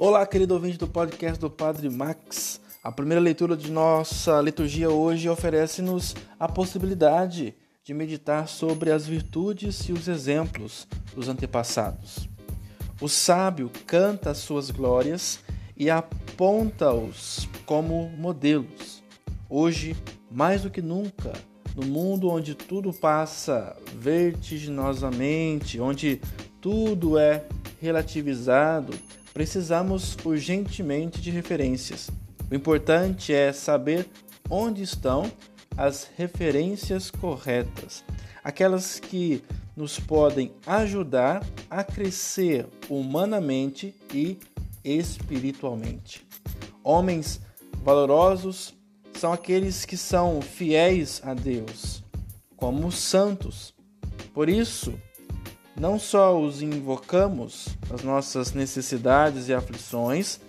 Olá, querido ouvinte do podcast do Padre Max. A primeira leitura de nossa liturgia hoje oferece-nos a possibilidade de meditar sobre as virtudes e os exemplos dos antepassados. O sábio canta as suas glórias e aponta-os como modelos. Hoje, mais do que nunca, no mundo onde tudo passa vertiginosamente, onde tudo é relativizado, precisamos urgentemente de referências. O importante é saber onde estão as referências corretas, aquelas que nos podem ajudar a crescer humanamente e espiritualmente. Homens valorosos são aqueles que são fiéis a Deus, como os santos. Por isso, não só os invocamos nas nossas necessidades e aflições,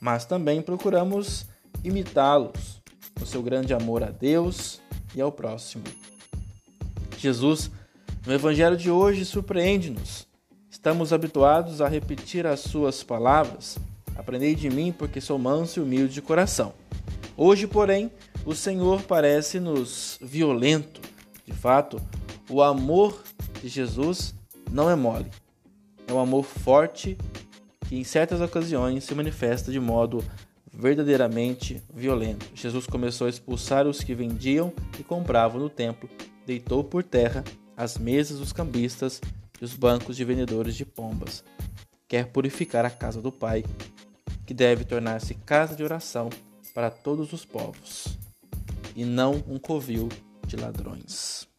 mas também procuramos imitá-los no seu grande amor a Deus e ao próximo. Jesus, no Evangelho de hoje, surpreende-nos. Estamos habituados a repetir as suas palavras. Aprendei de mim, porque sou manso e humilde de coração. Hoje, porém, o Senhor parece-nos violento. De fato, o amor de Jesus não é mole. É um amor forte que em certas ocasiões se manifesta de modo verdadeiramente violento. Jesus começou a expulsar os que vendiam e compravam no templo, deitou por terra as mesas dos cambistas e os bancos de vendedores de pombas. Quer purificar a casa do Pai, que deve tornar-se casa de oração para todos os povos, e não um covil de ladrões.